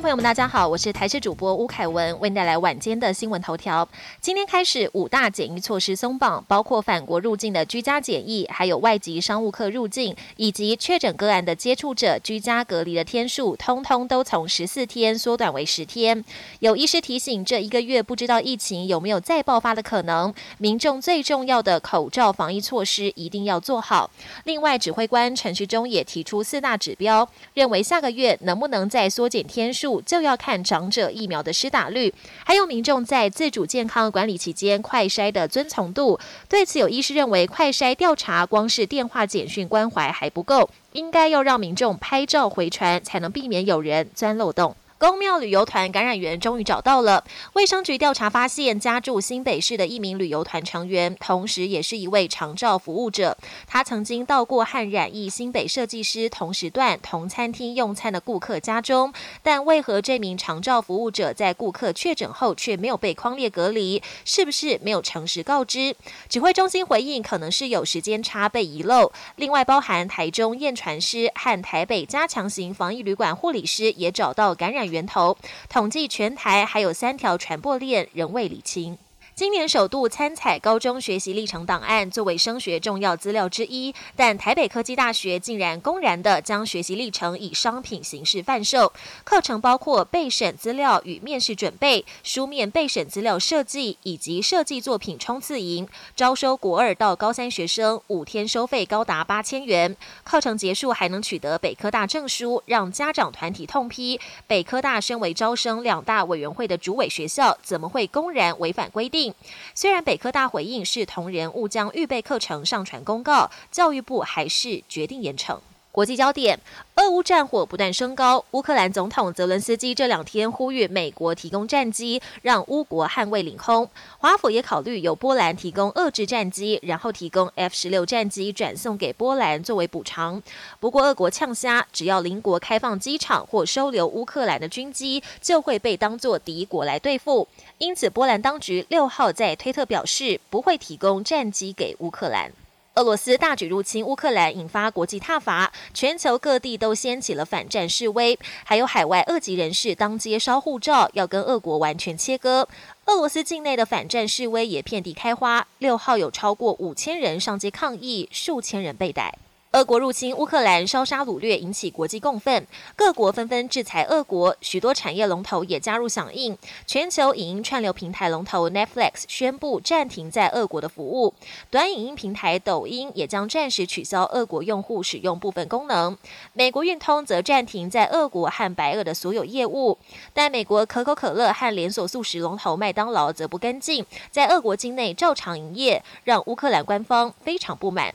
朋友们，大家好，我是台视主播吴凯文，为您带来晚间的新闻头条。今天开始，五大检疫措施松绑，包括返国入境的居家检疫，还有外籍商务客入境，以及确诊个案的接触者居家隔离的天数，通通都从十四天缩短为十天。有医师提醒，这一个月不知道疫情有没有再爆发的可能，民众最重要的口罩防疫措施一定要做好。另外，指挥官陈时中也提出四大指标，认为下个月能不能再缩减天数。就要看长者疫苗的施打率，还有民众在自主健康管理期间快筛的遵从度。对此，有医师认为，快筛调查光是电话简讯关怀还不够，应该要让民众拍照回传，才能避免有人钻漏洞。公庙旅游团感染源终于找到了。卫生局调查发现，家住新北市的一名旅游团成员，同时也是一位长照服务者。他曾经到过和染疫新北设计师同时段、同餐厅用餐的顾客家中，但为何这名长照服务者在顾客确诊后却没有被框列隔离？是不是没有诚实告知？指挥中心回应，可能是有时间差被遗漏。另外，包含台中验船师和台北加强型防疫旅馆护理师也找到感染。源头统计，全台还有三条传播链仍未理清。今年首度参采高中学习历程档案作为升学重要资料之一，但台北科技大学竟然公然的将学习历程以商品形式贩售。课程包括备审资料与面试准备、书面备审资料设计以及设计作品冲刺营，招收国二到高三学生，五天收费高达八千元。课程结束还能取得北科大证书，让家长团体痛批：北科大身为招生两大委员会的主委学校，怎么会公然违反规定？虽然北科大回应是同仁误将预备课程上传公告，教育部还是决定严惩。国际焦点：俄乌战火不断升高，乌克兰总统泽伦斯基这两天呼吁美国提供战机，让乌国捍卫领空。华府也考虑由波兰提供遏制战机，然后提供 F 十六战机转送给波兰作为补偿。不过，俄国呛虾，只要邻国开放机场或收留乌克兰的军机，就会被当作敌国来对付。因此，波兰当局六号在推特表示，不会提供战机给乌克兰。俄罗斯大举入侵乌克兰，引发国际挞伐，全球各地都掀起了反战示威，还有海外恶籍人士当街烧护照，要跟俄国完全切割。俄罗斯境内的反战示威也遍地开花，六号有超过五千人上街抗议，数千人被逮。俄国入侵乌克兰，烧杀掳掠，引起国际共愤，各国纷纷制裁俄国，许多产业龙头也加入响应。全球影音串流平台龙头 Netflix 宣布暂停在俄国的服务，短影音平台抖音也将暂时取消俄国用户使用部分功能。美国运通则暂停在俄国和白俄的所有业务，但美国可口可乐和连锁速食龙头麦当劳则不跟进，在俄国境内照常营业，让乌克兰官方非常不满。